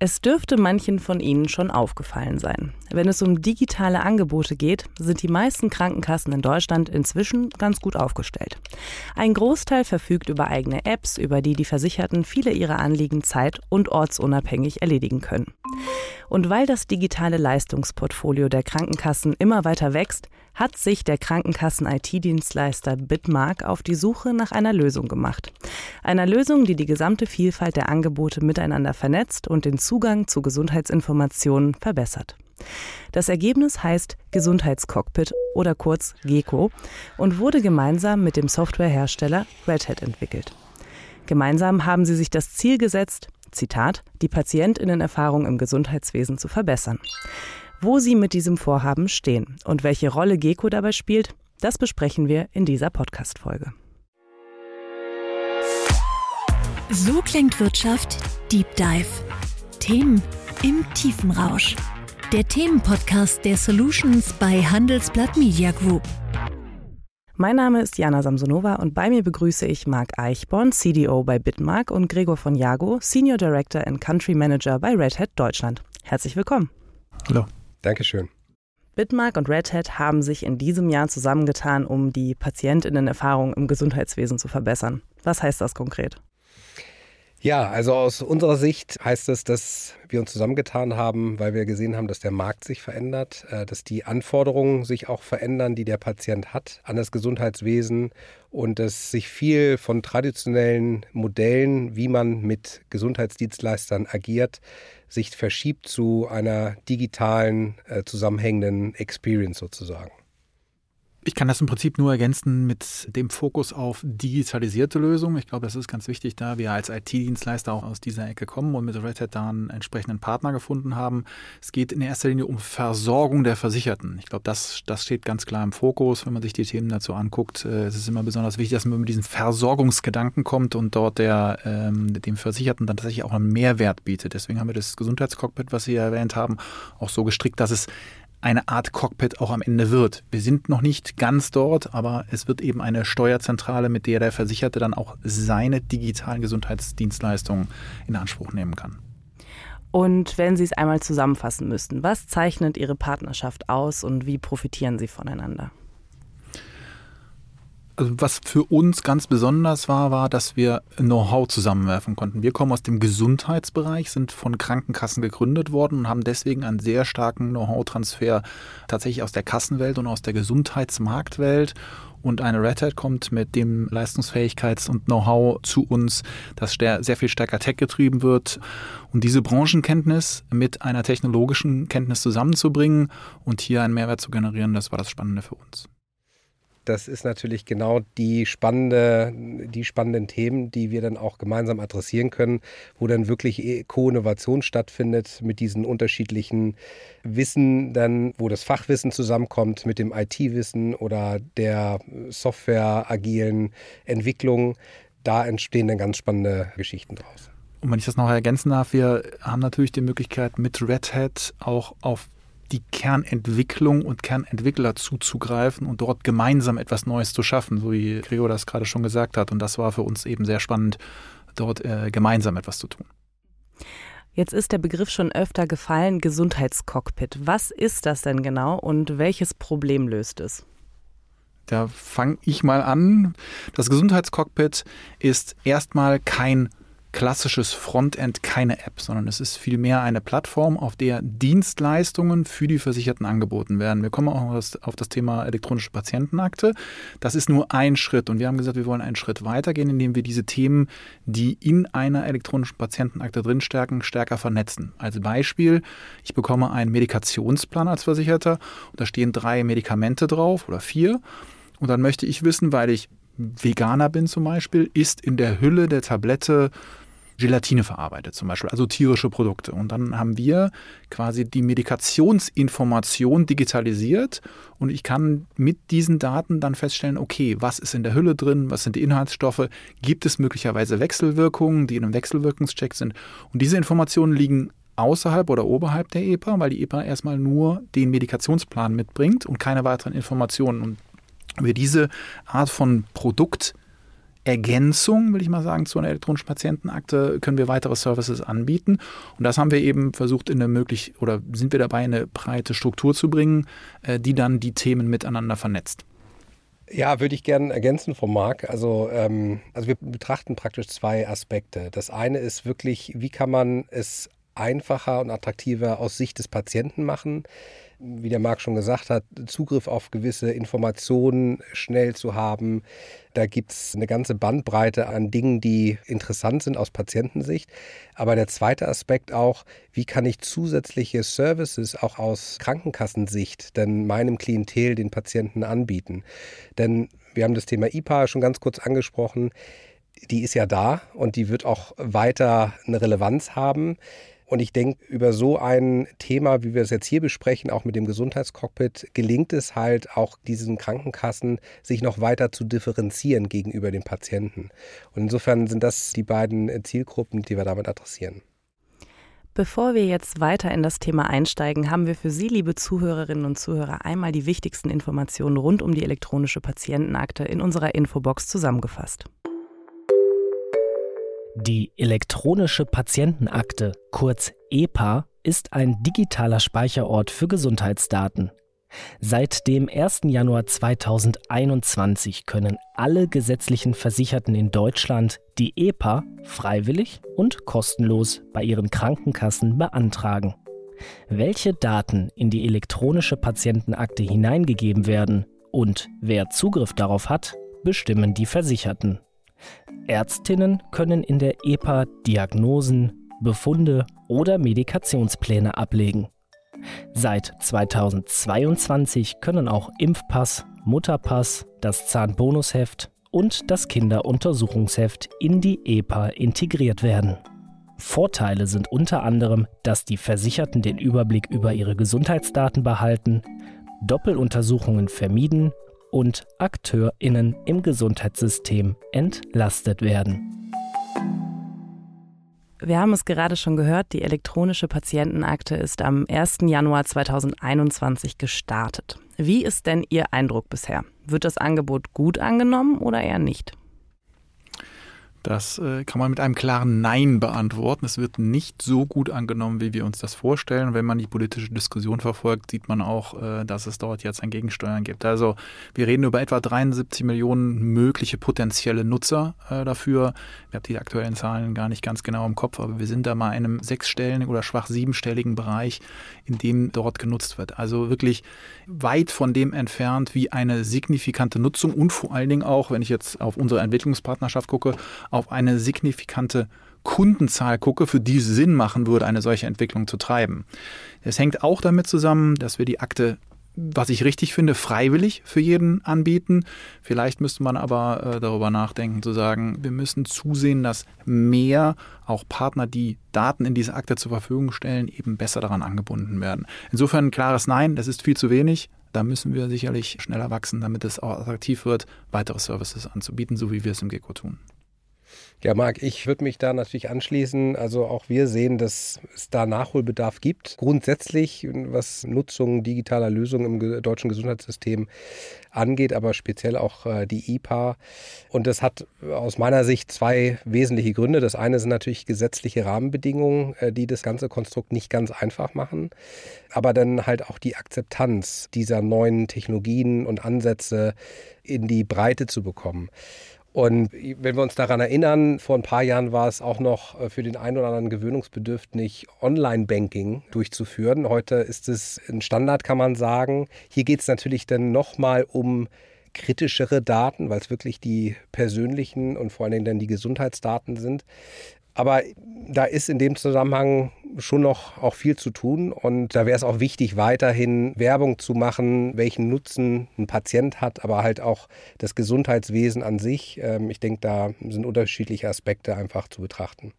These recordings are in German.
Es dürfte manchen von Ihnen schon aufgefallen sein. Wenn es um digitale Angebote geht, sind die meisten Krankenkassen in Deutschland inzwischen ganz gut aufgestellt. Ein Großteil verfügt über eigene Apps, über die die Versicherten viele ihrer Anliegen zeit- und ortsunabhängig erledigen können. Und weil das digitale Leistungsportfolio der Krankenkassen immer weiter wächst, hat sich der Krankenkassen-IT-Dienstleister Bitmark auf die Suche nach einer Lösung gemacht. Einer Lösung, die die gesamte Vielfalt der Angebote miteinander vernetzt und den Zugang zu Gesundheitsinformationen verbessert. Das Ergebnis heißt Gesundheitscockpit oder kurz GECO und wurde gemeinsam mit dem Softwarehersteller Red Hat entwickelt. Gemeinsam haben sie sich das Ziel gesetzt, Zitat, die Patientinnenerfahrung im Gesundheitswesen zu verbessern. Wo Sie mit diesem Vorhaben stehen und welche Rolle GECO dabei spielt, das besprechen wir in dieser Podcast-Folge. So klingt Wirtschaft Deep Dive. Themen im tiefen Rausch. Der Themenpodcast der Solutions bei Handelsblatt Media Group. Mein Name ist Jana Samsonova und bei mir begrüße ich Marc Eichborn, CDO bei Bitmark und Gregor von Jago, Senior Director and Country Manager bei Red Hat Deutschland. Herzlich willkommen. Hallo. Dankeschön. Bitmark und Red Hat haben sich in diesem Jahr zusammengetan, um die Patientinnenerfahrung im Gesundheitswesen zu verbessern. Was heißt das konkret? Ja, also aus unserer Sicht heißt es, dass wir uns zusammengetan haben, weil wir gesehen haben, dass der Markt sich verändert, äh, dass die Anforderungen sich auch verändern, die der Patient hat an das Gesundheitswesen und dass sich viel von traditionellen Modellen, wie man mit Gesundheitsdienstleistern agiert, sich verschiebt zu einer digitalen, äh, zusammenhängenden Experience sozusagen. Ich kann das im Prinzip nur ergänzen mit dem Fokus auf digitalisierte Lösungen. Ich glaube, das ist ganz wichtig, da wir als IT-Dienstleister auch aus dieser Ecke kommen und mit Red Hat da einen entsprechenden Partner gefunden haben. Es geht in erster Linie um Versorgung der Versicherten. Ich glaube, das, das steht ganz klar im Fokus, wenn man sich die Themen dazu anguckt. Äh, es ist immer besonders wichtig, dass man mit diesen Versorgungsgedanken kommt und dort der, ähm, dem Versicherten dann tatsächlich auch einen Mehrwert bietet. Deswegen haben wir das Gesundheitscockpit, was Sie erwähnt haben, auch so gestrickt, dass es eine Art Cockpit auch am Ende wird. Wir sind noch nicht ganz dort, aber es wird eben eine Steuerzentrale, mit der der Versicherte dann auch seine digitalen Gesundheitsdienstleistungen in Anspruch nehmen kann. Und wenn Sie es einmal zusammenfassen müssten, was zeichnet Ihre Partnerschaft aus und wie profitieren Sie voneinander? Also was für uns ganz besonders war, war, dass wir Know-how zusammenwerfen konnten. Wir kommen aus dem Gesundheitsbereich, sind von Krankenkassen gegründet worden und haben deswegen einen sehr starken Know-how-Transfer tatsächlich aus der Kassenwelt und aus der Gesundheitsmarktwelt. Und eine Red Hat kommt mit dem Leistungsfähigkeits- und Know-how zu uns, das sehr viel stärker tech-getrieben wird. Und diese Branchenkenntnis mit einer technologischen Kenntnis zusammenzubringen und hier einen Mehrwert zu generieren, das war das Spannende für uns das ist natürlich genau die spannende, die spannenden Themen, die wir dann auch gemeinsam adressieren können, wo dann wirklich e- Co-Innovation stattfindet mit diesen unterschiedlichen Wissen, dann, wo das Fachwissen zusammenkommt mit dem IT-Wissen oder der Software-agilen Entwicklung. Da entstehen dann ganz spannende Geschichten draus. Und wenn ich das noch ergänzen darf, wir haben natürlich die Möglichkeit, mit Red Hat auch auf die Kernentwicklung und Kernentwickler zuzugreifen und dort gemeinsam etwas Neues zu schaffen, so wie Gregor das gerade schon gesagt hat. Und das war für uns eben sehr spannend, dort äh, gemeinsam etwas zu tun. Jetzt ist der Begriff schon öfter gefallen, Gesundheitscockpit. Was ist das denn genau und welches Problem löst es? Da fange ich mal an. Das Gesundheitscockpit ist erstmal kein klassisches Frontend keine App, sondern es ist vielmehr eine Plattform, auf der Dienstleistungen für die Versicherten angeboten werden. Wir kommen auch auf das Thema elektronische Patientenakte. Das ist nur ein Schritt und wir haben gesagt, wir wollen einen Schritt weitergehen, indem wir diese Themen, die in einer elektronischen Patientenakte drinstecken, stärker vernetzen. Als Beispiel, ich bekomme einen Medikationsplan als Versicherter und da stehen drei Medikamente drauf oder vier. Und dann möchte ich wissen, weil ich Veganer bin zum Beispiel, ist in der Hülle der Tablette Gelatine verarbeitet, zum Beispiel, also tierische Produkte. Und dann haben wir quasi die Medikationsinformation digitalisiert und ich kann mit diesen Daten dann feststellen, okay, was ist in der Hülle drin, was sind die Inhaltsstoffe, gibt es möglicherweise Wechselwirkungen, die in einem Wechselwirkungscheck sind. Und diese Informationen liegen außerhalb oder oberhalb der EPA, weil die EPA erstmal nur den Medikationsplan mitbringt und keine weiteren Informationen. Und wir diese Art von Produkt Ergänzung, will ich mal sagen, zu einer elektronischen Patientenakte können wir weitere Services anbieten. Und das haben wir eben versucht, in eine möglich oder sind wir dabei, eine breite Struktur zu bringen, äh, die dann die Themen miteinander vernetzt. Ja, würde ich gerne ergänzen vom Marc. Also, ähm, also wir betrachten praktisch zwei Aspekte. Das eine ist wirklich, wie kann man es einfacher und attraktiver aus Sicht des Patienten machen? Wie der Marc schon gesagt hat, Zugriff auf gewisse Informationen schnell zu haben. Da gibt es eine ganze Bandbreite an Dingen, die interessant sind aus Patientensicht. Aber der zweite Aspekt auch, wie kann ich zusätzliche Services auch aus Krankenkassensicht denn meinem Klientel, den Patienten anbieten? Denn wir haben das Thema IPA schon ganz kurz angesprochen. Die ist ja da und die wird auch weiter eine Relevanz haben. Und ich denke, über so ein Thema, wie wir es jetzt hier besprechen, auch mit dem Gesundheitscockpit, gelingt es halt auch diesen Krankenkassen, sich noch weiter zu differenzieren gegenüber den Patienten. Und insofern sind das die beiden Zielgruppen, die wir damit adressieren. Bevor wir jetzt weiter in das Thema einsteigen, haben wir für Sie, liebe Zuhörerinnen und Zuhörer, einmal die wichtigsten Informationen rund um die elektronische Patientenakte in unserer Infobox zusammengefasst. Die elektronische Patientenakte, kurz EPA, ist ein digitaler Speicherort für Gesundheitsdaten. Seit dem 1. Januar 2021 können alle gesetzlichen Versicherten in Deutschland die EPA freiwillig und kostenlos bei ihren Krankenkassen beantragen. Welche Daten in die elektronische Patientenakte hineingegeben werden und wer Zugriff darauf hat, bestimmen die Versicherten. Ärztinnen können in der EPA Diagnosen, Befunde oder Medikationspläne ablegen. Seit 2022 können auch Impfpass, Mutterpass, das Zahnbonusheft und das Kinderuntersuchungsheft in die EPA integriert werden. Vorteile sind unter anderem, dass die Versicherten den Überblick über ihre Gesundheitsdaten behalten, Doppeluntersuchungen vermieden und AkteurInnen im Gesundheitssystem entlastet werden. Wir haben es gerade schon gehört, die elektronische Patientenakte ist am 1. Januar 2021 gestartet. Wie ist denn Ihr Eindruck bisher? Wird das Angebot gut angenommen oder eher nicht? Das äh, kann man mit einem klaren Nein beantworten. Es wird nicht so gut angenommen, wie wir uns das vorstellen. Wenn man die politische Diskussion verfolgt, sieht man auch, äh, dass es dort jetzt ein Gegensteuern gibt. Also wir reden über etwa 73 Millionen mögliche potenzielle Nutzer äh, dafür. Ich habe die aktuellen Zahlen gar nicht ganz genau im Kopf, aber wir sind da mal in einem sechsstelligen oder schwach siebenstelligen Bereich, in dem dort genutzt wird. Also wirklich weit von dem entfernt, wie eine signifikante Nutzung und vor allen Dingen auch, wenn ich jetzt auf unsere Entwicklungspartnerschaft gucke, auf eine signifikante Kundenzahl gucke, für die es Sinn machen würde, eine solche Entwicklung zu treiben. Es hängt auch damit zusammen, dass wir die Akte was ich richtig finde, freiwillig für jeden anbieten. Vielleicht müsste man aber äh, darüber nachdenken, zu sagen, wir müssen zusehen, dass mehr auch Partner, die Daten in diese Akte zur Verfügung stellen, eben besser daran angebunden werden. Insofern ein klares Nein, das ist viel zu wenig. Da müssen wir sicherlich schneller wachsen, damit es auch attraktiv wird, weitere Services anzubieten, so wie wir es im GECO tun. Ja, Marc, ich würde mich da natürlich anschließen. Also auch wir sehen, dass es da Nachholbedarf gibt. Grundsätzlich, was Nutzung digitaler Lösungen im deutschen Gesundheitssystem angeht, aber speziell auch äh, die IPA. Und das hat aus meiner Sicht zwei wesentliche Gründe. Das eine sind natürlich gesetzliche Rahmenbedingungen, äh, die das ganze Konstrukt nicht ganz einfach machen, aber dann halt auch die Akzeptanz dieser neuen Technologien und Ansätze in die Breite zu bekommen. Und wenn wir uns daran erinnern, vor ein paar Jahren war es auch noch äh, für den einen oder anderen gewöhnungsbedürftig, Online-Banking durchzuführen. Heute ist es ein Standard, kann man sagen. Hier geht es natürlich dann nochmal um kritischere Daten, weil es wirklich die persönlichen und vor allen Dingen dann die Gesundheitsdaten sind. Aber da ist in dem Zusammenhang schon noch auch viel zu tun und da wäre es auch wichtig, weiterhin Werbung zu machen, welchen Nutzen ein Patient hat, aber halt auch das Gesundheitswesen an sich. Ähm, ich denke, da sind unterschiedliche Aspekte einfach zu betrachten.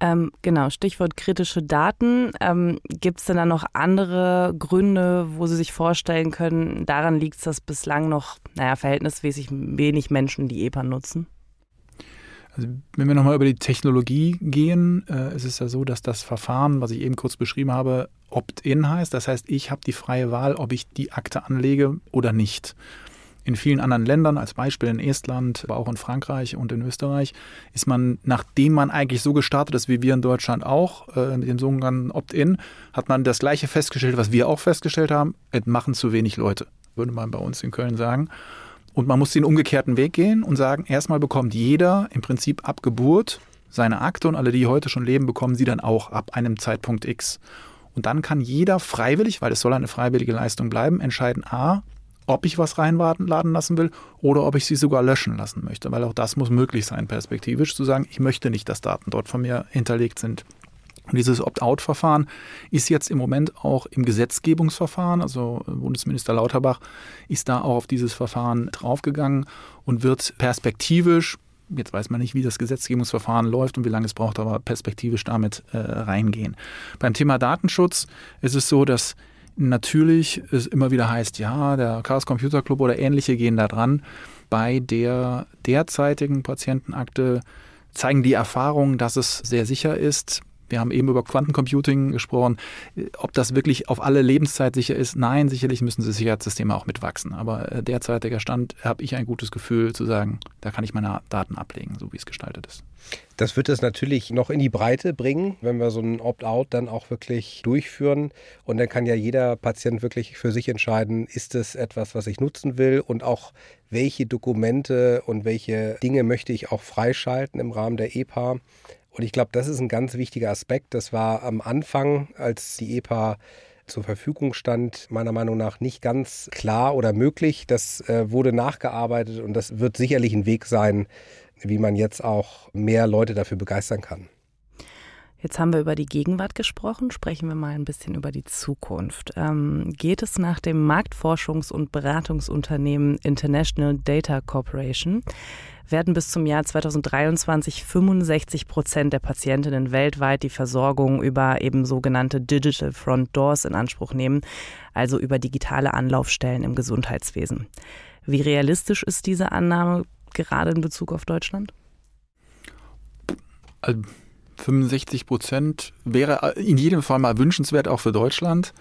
Ähm, genau, Stichwort kritische Daten. Ähm, Gibt es denn da noch andere Gründe, wo Sie sich vorstellen können, daran liegt es, dass bislang noch, naja, verhältnismäßig wenig Menschen die EPA nutzen? Also wenn wir nochmal über die Technologie gehen, äh, ist es ja so, dass das Verfahren, was ich eben kurz beschrieben habe, Opt-in heißt. Das heißt, ich habe die freie Wahl, ob ich die Akte anlege oder nicht. In vielen anderen Ländern, als Beispiel in Estland, aber auch in Frankreich und in Österreich, ist man, nachdem man eigentlich so gestartet ist wie wir in Deutschland auch, äh, mit dem sogenannten Opt-in, hat man das gleiche festgestellt, was wir auch festgestellt haben, es machen zu wenig Leute, würde man bei uns in Köln sagen. Und man muss den umgekehrten Weg gehen und sagen, erstmal bekommt jeder im Prinzip ab Geburt seine Akte und alle, die heute schon leben, bekommen sie dann auch ab einem Zeitpunkt X. Und dann kann jeder freiwillig, weil es soll eine freiwillige Leistung bleiben, entscheiden, a, ob ich was reinladen lassen will oder ob ich sie sogar löschen lassen möchte, weil auch das muss möglich sein, perspektivisch zu sagen, ich möchte nicht, dass Daten dort von mir hinterlegt sind. Und dieses Opt-out-Verfahren ist jetzt im Moment auch im Gesetzgebungsverfahren, also Bundesminister Lauterbach ist da auch auf dieses Verfahren draufgegangen und wird perspektivisch Jetzt weiß man nicht, wie das Gesetzgebungsverfahren läuft und wie lange es braucht, aber perspektivisch damit äh, reingehen. Beim Thema Datenschutz ist es so, dass natürlich es immer wieder heißt, ja, der Chaos Computer Club oder ähnliche gehen da dran. Bei der derzeitigen Patientenakte zeigen die Erfahrungen, dass es sehr sicher ist. Wir haben eben über Quantencomputing gesprochen. Ob das wirklich auf alle Lebenszeit sicher ist, nein, sicherlich müssen die Sicherheitssysteme auch mitwachsen. Aber äh, derzeitiger Stand habe ich ein gutes Gefühl zu sagen, da kann ich meine Daten ablegen, so wie es gestaltet ist. Das wird es natürlich noch in die Breite bringen, wenn wir so ein Opt-out dann auch wirklich durchführen. Und dann kann ja jeder Patient wirklich für sich entscheiden, ist es etwas, was ich nutzen will und auch welche Dokumente und welche Dinge möchte ich auch freischalten im Rahmen der EPA. Und ich glaube, das ist ein ganz wichtiger Aspekt. Das war am Anfang, als die EPA zur Verfügung stand, meiner Meinung nach nicht ganz klar oder möglich. Das äh, wurde nachgearbeitet und das wird sicherlich ein Weg sein, wie man jetzt auch mehr Leute dafür begeistern kann. Jetzt haben wir über die Gegenwart gesprochen, sprechen wir mal ein bisschen über die Zukunft. Ähm, geht es nach dem Marktforschungs- und Beratungsunternehmen International Data Corporation werden bis zum Jahr 2023 65 Prozent der Patientinnen weltweit die Versorgung über eben sogenannte Digital Front Doors in Anspruch nehmen, also über digitale Anlaufstellen im Gesundheitswesen. Wie realistisch ist diese Annahme gerade in Bezug auf Deutschland? 65 Prozent wäre in jedem Fall mal wünschenswert, auch für Deutschland.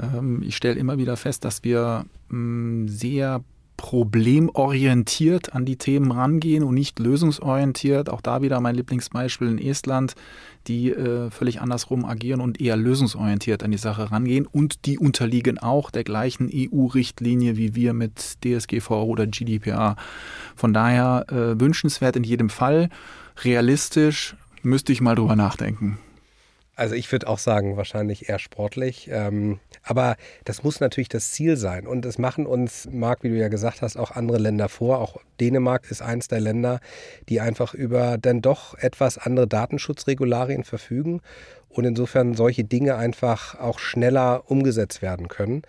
Ähm, ich stelle immer wieder fest, dass wir mm, sehr problemorientiert an die Themen rangehen und nicht lösungsorientiert. Auch da wieder mein Lieblingsbeispiel in Estland, die äh, völlig andersrum agieren und eher lösungsorientiert an die Sache rangehen. Und die unterliegen auch der gleichen EU-Richtlinie wie wir mit DSGVO oder GDPR. Von daher äh, wünschenswert in jedem Fall. Realistisch müsste ich mal drüber nachdenken. Also ich würde auch sagen, wahrscheinlich eher sportlich. Ähm, aber das muss natürlich das Ziel sein. Und es machen uns, Marc, wie du ja gesagt hast, auch andere Länder vor. Auch Dänemark ist eins der Länder, die einfach über dann doch etwas andere Datenschutzregularien verfügen und insofern solche Dinge einfach auch schneller umgesetzt werden können.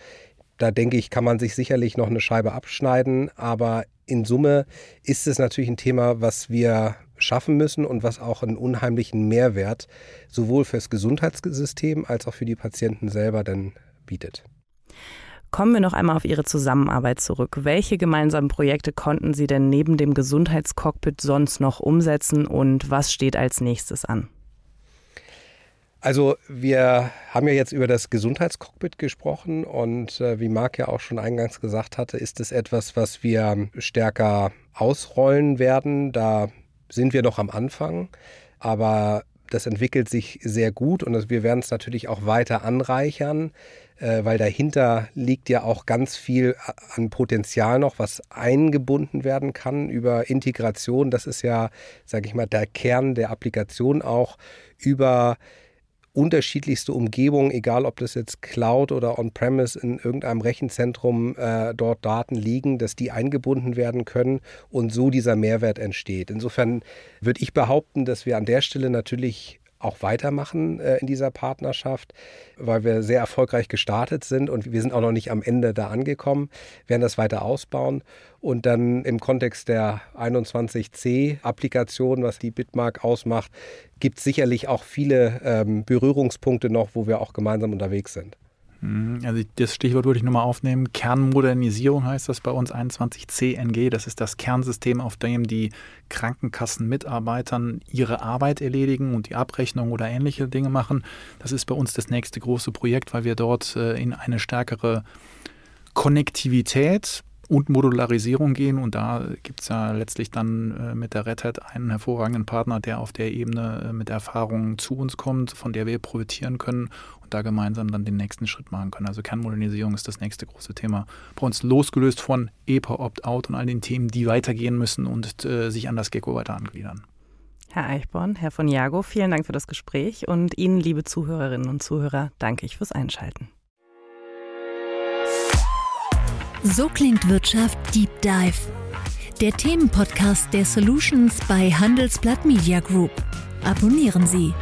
Da denke ich, kann man sich sicherlich noch eine Scheibe abschneiden, aber in Summe ist es natürlich ein Thema, was wir schaffen müssen und was auch einen unheimlichen Mehrwert sowohl fürs Gesundheitssystem als auch für die Patienten selber dann bietet. Kommen wir noch einmal auf Ihre Zusammenarbeit zurück. Welche gemeinsamen Projekte konnten Sie denn neben dem Gesundheitscockpit sonst noch umsetzen und was steht als nächstes an? Also wir haben ja jetzt über das Gesundheitscockpit gesprochen und äh, wie Marc ja auch schon eingangs gesagt hatte, ist es etwas, was wir stärker ausrollen werden. Da sind wir noch am Anfang, aber das entwickelt sich sehr gut und wir werden es natürlich auch weiter anreichern, äh, weil dahinter liegt ja auch ganz viel an Potenzial noch, was eingebunden werden kann über Integration. Das ist ja, sage ich mal, der Kern der Applikation auch über unterschiedlichste Umgebungen, egal ob das jetzt Cloud oder On-Premise in irgendeinem Rechenzentrum äh, dort Daten liegen, dass die eingebunden werden können und so dieser Mehrwert entsteht. Insofern würde ich behaupten, dass wir an der Stelle natürlich auch weitermachen äh, in dieser Partnerschaft, weil wir sehr erfolgreich gestartet sind und wir sind auch noch nicht am Ende da angekommen, werden das weiter ausbauen und dann im Kontext der 21C-Applikation, was die Bitmark ausmacht, gibt es sicherlich auch viele ähm, Berührungspunkte noch, wo wir auch gemeinsam unterwegs sind. Mhm. Also das Stichwort würde ich nochmal aufnehmen. Kernmodernisierung heißt das bei uns 21CNG. Das ist das Kernsystem, auf dem die Krankenkassenmitarbeitern ihre Arbeit erledigen und die Abrechnung oder ähnliche Dinge machen. Das ist bei uns das nächste große Projekt, weil wir dort äh, in eine stärkere Konnektivität und Modularisierung gehen. Und da gibt es ja letztlich dann äh, mit der Red Hat einen hervorragenden Partner, der auf der Ebene äh, mit Erfahrungen zu uns kommt, von der wir profitieren können und da gemeinsam dann den nächsten Schritt machen können. Also Kernmodernisierung ist das nächste große Thema. Bei uns losgelöst von EPA Opt-out und all den Themen, die weitergehen müssen und äh, sich an das Gecko weiter angliedern. Herr Eichborn, Herr von Jago, vielen Dank für das Gespräch und Ihnen, liebe Zuhörerinnen und Zuhörer, danke ich fürs Einschalten. So klingt Wirtschaft Deep Dive. Der Themenpodcast der Solutions bei Handelsblatt Media Group. Abonnieren Sie.